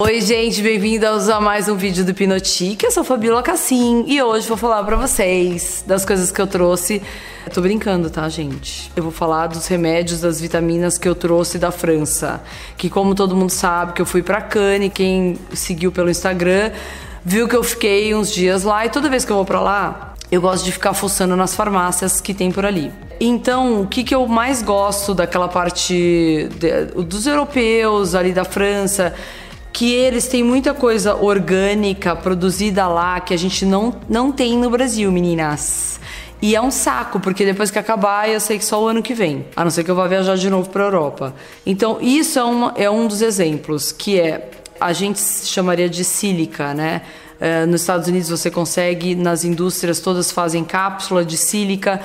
Oi, gente, bem-vindos a mais um vídeo do Pinotique. Eu sou Fabiola Cassim e hoje vou falar pra vocês das coisas que eu trouxe. Eu tô brincando, tá, gente? Eu vou falar dos remédios, das vitaminas que eu trouxe da França. Que, como todo mundo sabe, que eu fui pra Cannes, quem seguiu pelo Instagram viu que eu fiquei uns dias lá e toda vez que eu vou pra lá, eu gosto de ficar fuçando nas farmácias que tem por ali. Então, o que, que eu mais gosto daquela parte de, dos europeus ali da França que eles têm muita coisa orgânica produzida lá que a gente não, não tem no Brasil, meninas. E é um saco, porque depois que acabar, eu sei que só o ano que vem. A não ser que eu vá viajar de novo para Europa. Então, isso é, uma, é um dos exemplos, que é, a gente chamaria de sílica, né? É, nos Estados Unidos você consegue, nas indústrias todas fazem cápsula de sílica,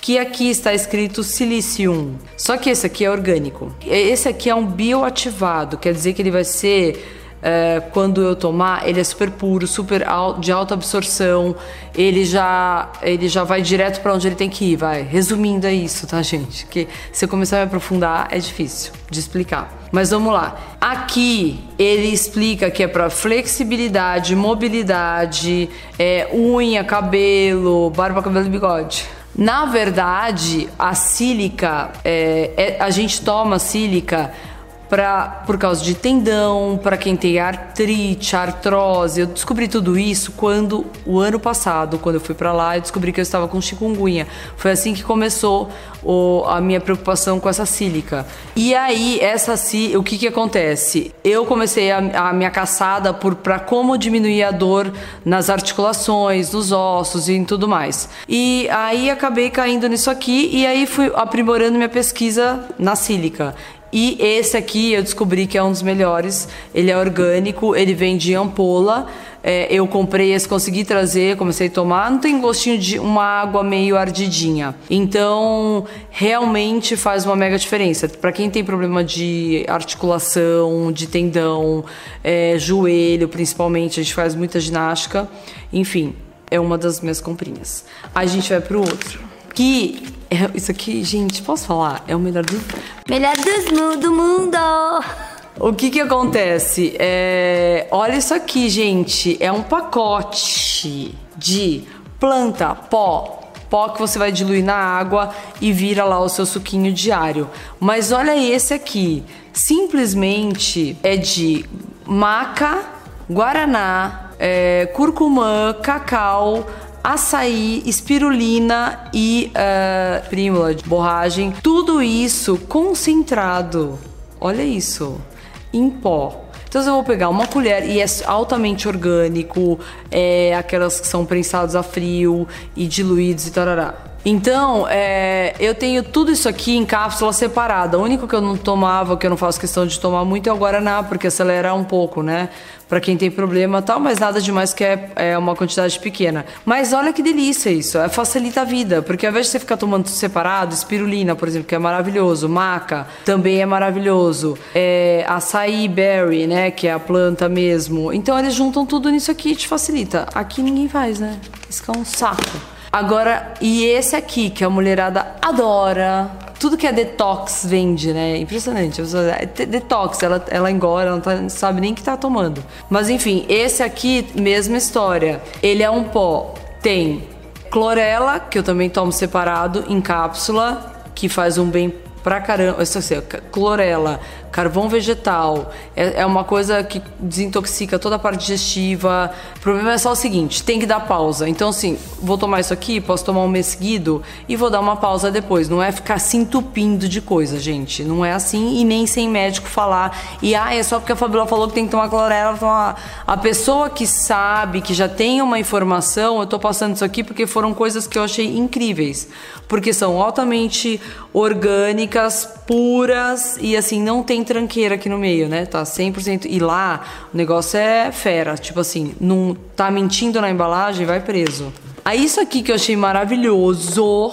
que aqui está escrito silicium. Só que esse aqui é orgânico. Esse aqui é um bioativado, quer dizer que ele vai ser é, quando eu tomar, ele é super puro, super de alta absorção. Ele já, ele já vai direto para onde ele tem que ir, vai. Resumindo é isso, tá, gente? Que se eu começar a me aprofundar é difícil de explicar. Mas vamos lá. Aqui ele explica que é para flexibilidade, mobilidade, é, unha, cabelo, barba, cabelo e bigode. Na verdade, a sílica, é, é, a gente toma sílica pra, por causa de tendão, para quem tem artrite, artrose. Eu descobri tudo isso quando o ano passado, quando eu fui para lá, eu descobri que eu estava com chikungunya. Foi assim que começou o, a minha preocupação com essa sílica. E aí, essa o que que acontece? Eu comecei a, a minha caçada por para como diminuir a dor nas articulações, nos ossos e em tudo mais. E aí acabei caindo nisso aqui e aí fui aprimorando minha pesquisa na sílica. E esse aqui eu descobri que é um dos melhores. Ele é orgânico, ele vem de ampola. É, eu comprei esse, consegui trazer, comecei a tomar. Não tem gostinho de uma água meio ardidinha. Então, realmente faz uma mega diferença. Para quem tem problema de articulação, de tendão, é, joelho, principalmente, a gente faz muita ginástica. Enfim, é uma das minhas comprinhas. A gente vai pro outro. Que é, isso aqui, gente, posso falar? É o melhor do. Melhor dos, do mundo! O que que acontece? É, olha isso aqui, gente. É um pacote de planta, pó, pó que você vai diluir na água e vira lá o seu suquinho diário. Mas olha esse aqui. Simplesmente é de maca, guaraná, é, curcumã, cacau, açaí, espirulina e uh, prímula de borragem. Tudo isso concentrado. Olha isso, em pó. Então eu vou pegar uma colher e é altamente orgânico, é aquelas que são prensados a frio e diluídos e tarará. Então, é, eu tenho tudo isso aqui em cápsula separada. O único que eu não tomava, que eu não faço questão de tomar muito, é o Guaraná, porque acelera um pouco, né? Para quem tem problema tal, mas nada demais que é, é, uma quantidade pequena. Mas olha que delícia isso, é, facilita a vida, porque ao invés de você ficar tomando separado, espirulina, por exemplo, que é maravilhoso, maca também é maravilhoso, é, açaí berry, né, que é a planta mesmo. Então eles juntam tudo nisso aqui e te facilita. Aqui ninguém faz, né? Isso é um saco. Agora, e esse aqui, que a mulherada adora. Tudo que é detox vende, né? Impressionante. É detox, ela, ela engora, ela não, tá, sabe nem que tá tomando. Mas enfim, esse aqui, mesma história. Ele é um pó. Tem clorela, que eu também tomo separado, em cápsula, que faz um bem pra caramba. Isso assim, clorela, carvão vegetal, é, é, uma coisa que desintoxica toda a parte digestiva. O problema é só o seguinte: tem que dar pausa. Então, assim, vou tomar isso aqui, posso tomar um mês seguido e vou dar uma pausa depois. Não é ficar se entupindo de coisa, gente. Não é assim e nem sem médico falar. E ah, é só porque a Fabiola falou que tem que tomar clorela. Tomar. A pessoa que sabe, que já tem uma informação, eu tô passando isso aqui porque foram coisas que eu achei incríveis. Porque são altamente orgânicas, puras e assim, não tem tranqueira aqui no meio, né? Tá 100%. E lá o negócio é fera. Tipo assim, não tá mentindo na embalagem, vai preso. Aí isso aqui que eu achei maravilhoso.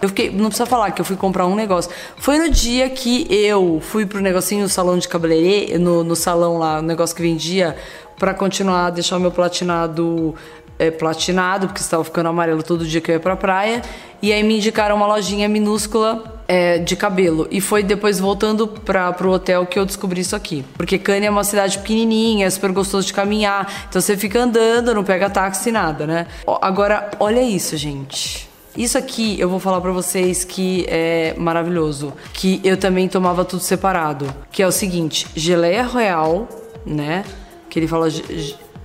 Eu fiquei, não precisa falar que eu fui comprar um negócio. Foi no dia que eu fui pro negocinho no salão de cabeleireiro, no, no salão lá, o negócio que vendia para continuar deixar o meu platinado é, platinado, porque estava ficando amarelo todo dia que eu ia pra praia. E aí me indicaram uma lojinha minúscula é, de cabelo. E foi depois voltando para pro hotel que eu descobri isso aqui. Porque Cannes é uma cidade pequenininha, é super gostoso de caminhar. Então você fica andando, não pega táxi, nada, né? Agora, olha isso, gente. Isso aqui eu vou falar para vocês que é maravilhoso, que eu também tomava tudo separado, que é o seguinte, geleia royal, né? Que ele fala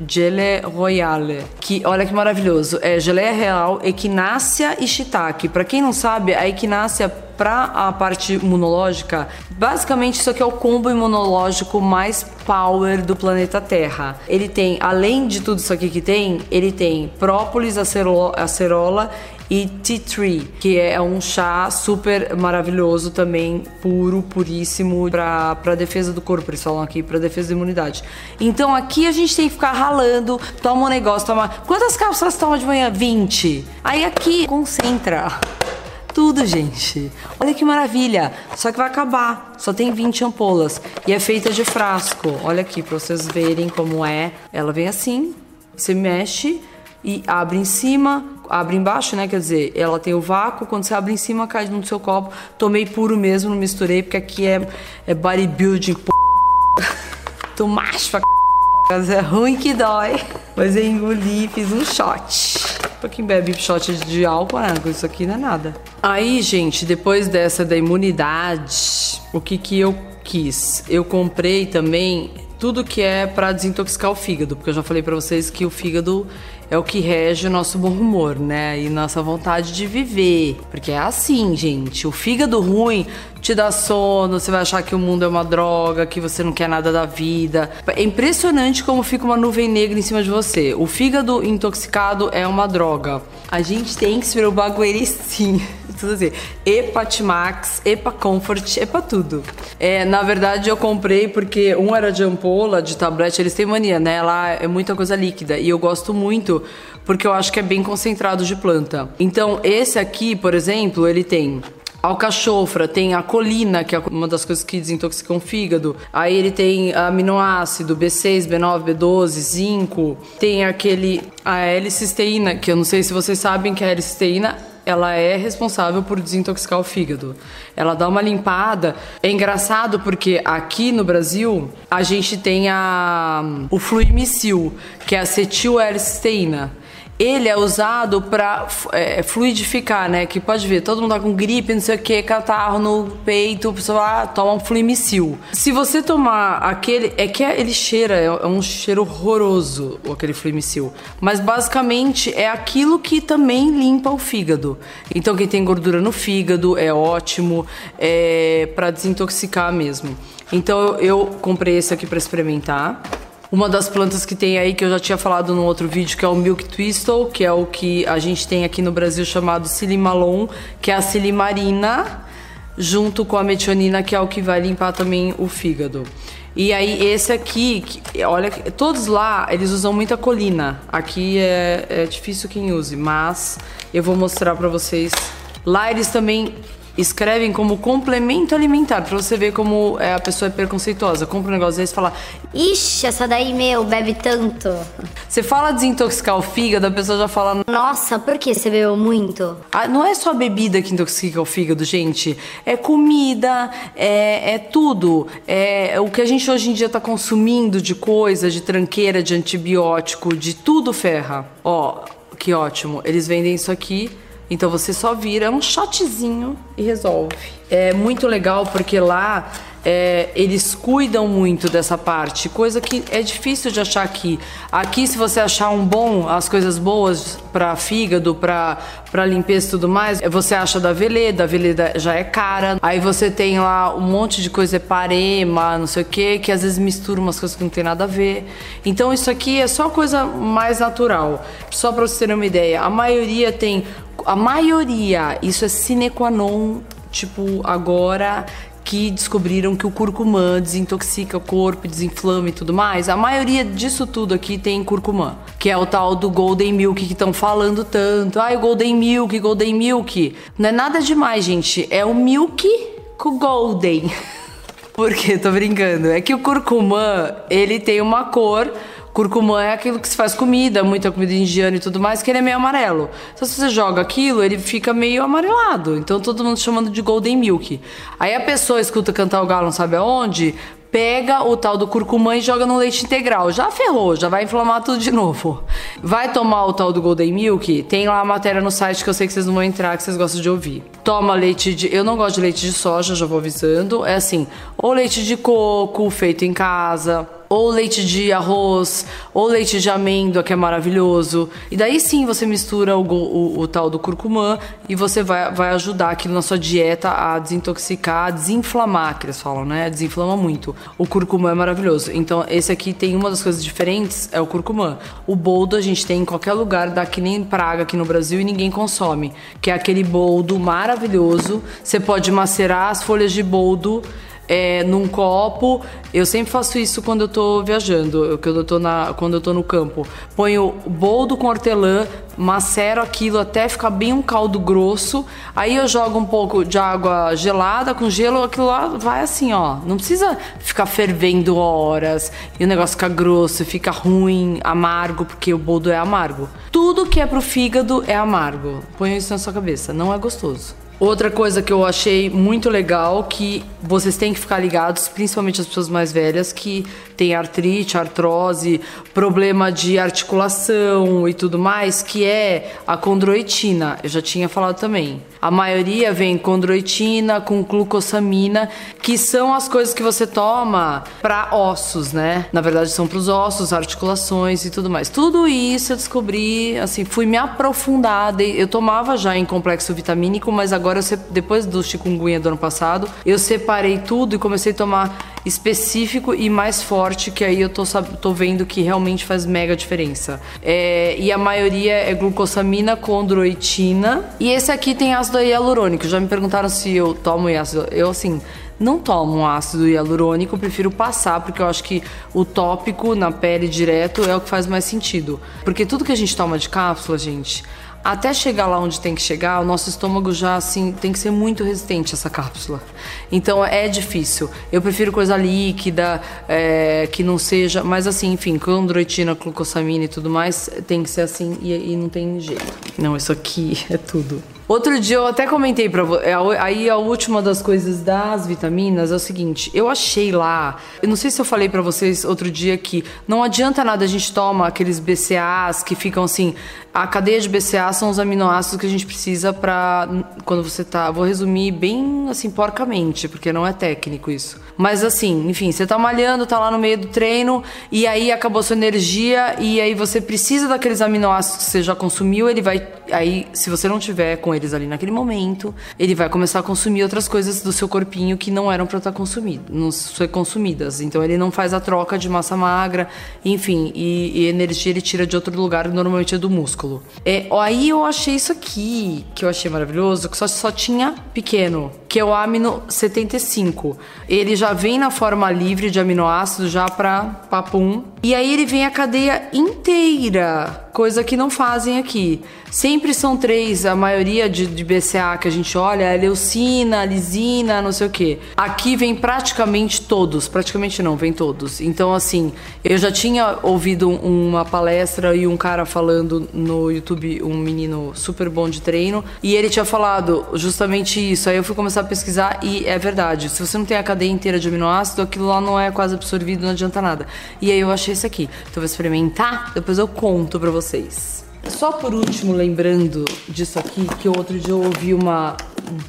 Gele Royale, que olha que maravilhoso, é geleia real, equinácea e shiitake. Para quem não sabe, a equinácea para a parte imunológica, basicamente isso aqui é o combo imunológico mais power do planeta Terra. Ele tem, além de tudo isso aqui que tem, ele tem própolis, acerola e tea tree, que é um chá super maravilhoso também, puro, puríssimo para defesa do corpo, eles falam aqui, para defesa da imunidade. Então aqui a gente tem que ficar ralando, toma um negócio, toma. Quantas cápsulas toma de manhã? 20. Aí aqui concentra tudo, gente. Olha que maravilha. Só que vai acabar. Só tem 20 ampolas. E é feita de frasco. Olha aqui para vocês verem como é. Ela vem assim. Você mexe e abre em cima, abre embaixo, né? Quer dizer, ela tem o vácuo, quando você abre em cima, cai no seu copo. Tomei puro mesmo, não misturei, porque aqui é, é bodybuilding, p. Tô macho pra c... É ruim que dói. Mas eu engoli, fiz um shot. Pra quem bebe shot de álcool, né? Isso aqui não é nada. Aí, gente, depois dessa da imunidade, o que que eu quis? Eu comprei também tudo que é para desintoxicar o fígado, porque eu já falei para vocês que o fígado é o que rege o nosso bom humor, né? E nossa vontade de viver. Porque é assim, gente. O fígado ruim te dá sono, você vai achar que o mundo é uma droga, que você não quer nada da vida. É impressionante como fica uma nuvem negra em cima de você. O fígado intoxicado é uma droga. A gente tem que se preocupar com ele sim. Tudo assim. Epa Comfort, Epa tudo. É, na verdade, eu comprei porque um era de ampola, de tablete, eles têm mania, né? Lá é muita coisa líquida. E eu gosto muito porque eu acho que é bem concentrado de planta. Então, esse aqui, por exemplo, ele tem alcachofra, tem a colina, que é uma das coisas que desintoxicam o fígado. Aí ele tem aminoácido B6, B9, B12, zinco. Tem aquele a L-cisteína, que eu não sei se vocês sabem que a L-cisteína ela é responsável por desintoxicar o fígado. Ela dá uma limpada. É engraçado porque aqui no Brasil a gente tem a o fluimicil, que é acetil L-cisteína ele é usado para é, fluidificar, né? Que pode ver, todo mundo tá com gripe, não sei o que, catarro no peito, pessoa ah, toma um flimicil. Se você tomar aquele, é que ele cheira, é, é um cheiro horroroso, aquele flimicil. Mas basicamente é aquilo que também limpa o fígado. Então quem tem gordura no fígado é ótimo, é para desintoxicar mesmo. Então eu comprei esse aqui para experimentar. Uma das plantas que tem aí, que eu já tinha falado no outro vídeo, que é o Milk Twistle, que é o que a gente tem aqui no Brasil chamado Silimalon, que é a silimarina, junto com a metionina, que é o que vai limpar também o fígado. E aí esse aqui, olha, todos lá eles usam muita colina. Aqui é, é difícil quem use, mas eu vou mostrar para vocês. Lá eles também escrevem como complemento alimentar, pra você ver como é, a pessoa é preconceituosa. Compra um negócio desse e fala: Ixi, essa daí, meu, bebe tanto. Você fala desintoxicar o fígado, a pessoa já fala: Nossa, por que você bebeu muito? Ah, não é só bebida que intoxica o fígado, gente. É comida, é, é tudo. É, é o que a gente hoje em dia tá consumindo de coisa, de tranqueira, de antibiótico, de tudo ferra. Ó, que ótimo. Eles vendem isso aqui então você só vira um shotzinho e resolve. É muito legal porque lá é, eles cuidam muito dessa parte, coisa que é difícil de achar aqui. Aqui, se você achar um bom, as coisas boas para fígado, para limpeza e tudo mais, você acha da Veleda, a Veleda já é cara. Aí você tem lá um monte de coisa, é parema, não sei o que, que às vezes mistura umas coisas que não tem nada a ver. Então isso aqui é só coisa mais natural. Só para você ter uma ideia, a maioria tem a maioria, isso é sine qua non, tipo, agora que descobriram que o curcumã desintoxica o corpo, desinflama e tudo mais. A maioria disso tudo aqui tem curcumã, que é o tal do Golden Milk que estão falando tanto. Ai, Golden Milk, Golden Milk. Não é nada demais, gente. É o Milk com Golden. Por quê? Tô brincando. É que o curcumã, ele tem uma cor Curcumã é aquilo que se faz comida, muita comida indiana e tudo mais, que ele é meio amarelo. Então, se você joga aquilo, ele fica meio amarelado. Então, todo mundo chamando de Golden Milk. Aí a pessoa escuta cantar o galo, não sabe aonde, pega o tal do curcumã e joga no leite integral. Já ferrou, já vai inflamar tudo de novo. Vai tomar o tal do Golden Milk? Tem lá a matéria no site que eu sei que vocês não vão entrar, que vocês gostam de ouvir. Toma leite de. Eu não gosto de leite de soja, já vou avisando. É assim, ou leite de coco feito em casa ou leite de arroz, ou leite de amêndoa, que é maravilhoso. E daí sim você mistura o, o, o, tal do curcumã e você vai, vai ajudar aquilo na sua dieta a desintoxicar, a desinflamar, que eles falam, né? Desinflama muito. O curcumã é maravilhoso. Então, esse aqui tem uma das coisas diferentes, é o curcumã. O boldo a gente tem em qualquer lugar, dá que nem praga aqui no Brasil e ninguém consome. Que é aquele boldo maravilhoso. Você pode macerar as folhas de boldo é, num copo. Eu sempre faço isso quando eu tô viajando, quando eu tô, na, quando eu tô no campo. Ponho boldo com hortelã, macero aquilo até ficar bem um caldo grosso. Aí eu jogo um pouco de água gelada com gelo, aquilo lá vai assim, ó. Não precisa ficar fervendo horas e o negócio fica grosso, fica ruim, amargo, porque o boldo é amargo. Tudo que é pro fígado é amargo. Ponha isso na sua cabeça, não é gostoso. Outra coisa que eu achei muito legal que vocês têm que ficar ligados, principalmente as pessoas mais velhas que têm artrite, artrose, problema de articulação e tudo mais, que é a condroitina. Eu já tinha falado também. A maioria vem condroitina com glucosamina, que são as coisas que você toma para ossos, né? Na verdade são para os ossos, articulações e tudo mais. Tudo isso eu descobri, assim, fui me aprofundar. Eu tomava já em complexo vitamínico, mas agora Agora, eu, depois do chikungunya do ano passado, eu separei tudo e comecei a tomar específico e mais forte, que aí eu tô, tô vendo que realmente faz mega diferença. É, e a maioria é glucosamina, condroitina. E esse aqui tem ácido hialurônico. Já me perguntaram se eu tomo ácido. Eu, assim, não tomo ácido hialurônico, prefiro passar, porque eu acho que o tópico na pele direto é o que faz mais sentido. Porque tudo que a gente toma de cápsula, gente, até chegar lá onde tem que chegar, o nosso estômago já assim tem que ser muito resistente essa cápsula. Então é difícil. Eu prefiro coisa líquida, é, que não seja. Mas assim, enfim, condroitina, glucosamina e tudo mais, tem que ser assim e, e não tem jeito. Não, isso aqui é tudo. Outro dia eu até comentei pra você. É, aí a última das coisas das vitaminas é o seguinte: eu achei lá. Eu não sei se eu falei para vocês outro dia que não adianta nada a gente toma aqueles BCAAs que ficam assim. A cadeia de BCA são os aminoácidos que a gente precisa para quando você tá. Vou resumir bem assim porcamente, porque não é técnico isso. Mas assim, enfim, você tá malhando, tá lá no meio do treino e aí acabou sua energia e aí você precisa daqueles aminoácidos que você já consumiu, ele vai aí se você não tiver com eles ali naquele momento, ele vai começar a consumir outras coisas do seu corpinho que não eram para estar tá consumido, ser consumidas. Então ele não faz a troca de massa magra, enfim, e, e energia ele tira de outro lugar, normalmente é do músculo. É, aí eu achei isso aqui, que eu achei maravilhoso, que só, só tinha pequeno, que é o amino 75. Ele já vem na forma livre de aminoácidos já para papum. E aí ele vem a cadeia inteira, coisa que não fazem aqui. Sempre são três, a maioria de, de BCA que a gente olha é leucina, lisina, não sei o que. Aqui vem praticamente todos, praticamente não, vem todos. Então, assim, eu já tinha ouvido uma palestra e um cara falando no YouTube, um menino super bom de treino, e ele tinha falado justamente isso. Aí eu fui começar a pesquisar e é verdade. Se você não tem a cadeia inteira de aminoácido, aquilo lá não é quase absorvido, não adianta nada. E aí eu achei esse aqui. Então, eu vou experimentar, depois eu conto pra vocês. Só por último, lembrando disso aqui, que outro dia eu ouvi uma,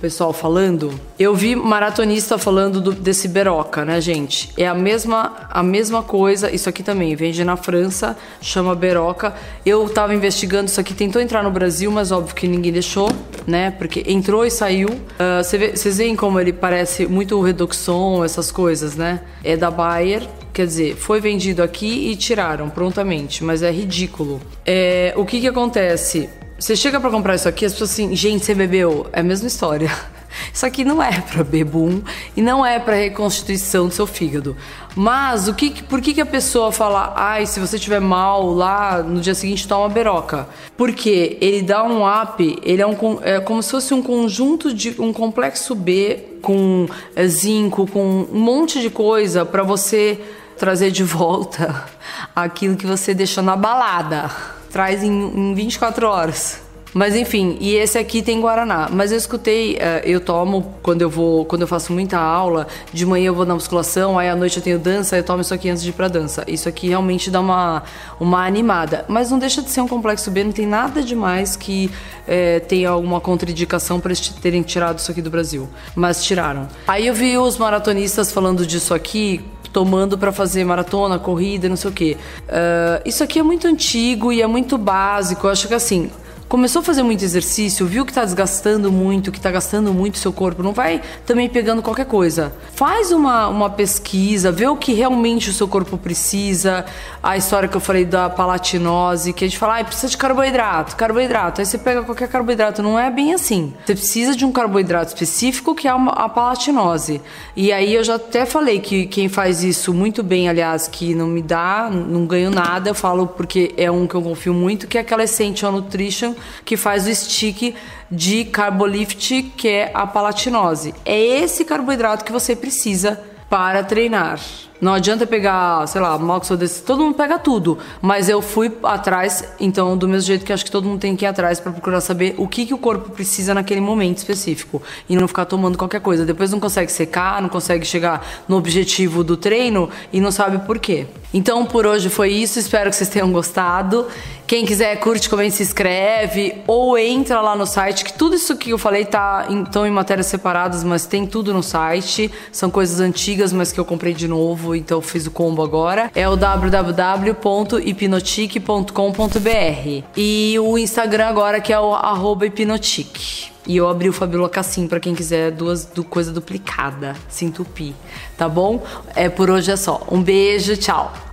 pessoal falando. Eu vi maratonista falando do, desse Beroca, né, gente? É a mesma, a mesma coisa. Isso aqui também vende na França, chama Beroca. Eu tava investigando isso aqui, tentou entrar no Brasil, mas óbvio que ninguém deixou, né? Porque entrou e saiu. Uh, Vocês veem como ele parece muito Redoxon, essas coisas, né? É da Bayer. Quer dizer, foi vendido aqui e tiraram prontamente, mas é ridículo. É, o que que acontece? Você chega para comprar isso aqui, as pessoas assim, gente, você bebeu? É a mesma história. Isso aqui não é para bebum e não é para reconstituição do seu fígado. Mas o que, por que, que a pessoa fala, ai, se você tiver mal lá no dia seguinte toma beroca? Porque ele dá um up, ele é, um, é como se fosse um conjunto de um complexo B com é, zinco, com um monte de coisa para você trazer de volta aquilo que você deixou na balada. Traz em, em 24 horas. Mas enfim, e esse aqui tem guaraná. Mas eu escutei, uh, eu tomo quando eu vou, quando eu faço muita aula, de manhã eu vou na musculação, aí à noite eu tenho dança, eu tomo isso aqui antes de ir pra dança. Isso aqui realmente dá uma, uma animada. Mas não deixa de ser um complexo B, não tem nada demais que é, tenha alguma contraindicação para eles terem tirado isso aqui do Brasil. Mas tiraram. Aí eu vi os maratonistas falando disso aqui tomando para fazer maratona, corrida, não sei o que. Uh, isso aqui é muito antigo e é muito básico. Eu acho que assim, começou a fazer muito exercício, viu que tá desgastando muito, que tá gastando muito seu corpo, não vai também pegando qualquer coisa. Faz uma, uma pesquisa, vê o que realmente o seu corpo precisa. A história que eu falei da palatinose, que a gente fala, ah, precisa de carboidrato, carboidrato. Aí você pega qualquer carboidrato, não é bem assim. Você precisa de um carboidrato específico que é a palatinose. E aí eu já até falei que quem faz isso muito bem, aliás, que não me dá, não ganho nada, eu falo porque é um que eu confio muito, que é aquela Essential Nutrition, que faz o stick de Carbolift, que é a palatinose. É esse carboidrato que você precisa para treinar. Não adianta pegar, sei lá, desse, todo mundo pega tudo, mas eu fui atrás, então do mesmo jeito que acho que todo mundo tem que ir atrás para procurar saber o que, que o corpo precisa naquele momento específico e não ficar tomando qualquer coisa. Depois não consegue secar, não consegue chegar no objetivo do treino e não sabe por quê. Então por hoje foi isso, espero que vocês tenham gostado. Quem quiser curte, comente, se inscreve ou entra lá no site, que tudo isso que eu falei tá em, estão em matérias separadas, mas tem tudo no site. São coisas antigas, mas que eu comprei de novo, então fiz o combo agora. É o www.hipnotic.com.br e o Instagram agora que é o hipnotic. E eu abri o Fabiola Cassim para quem quiser duas do coisa duplicada, se entupir, tá bom? É por hoje é só. Um beijo, tchau.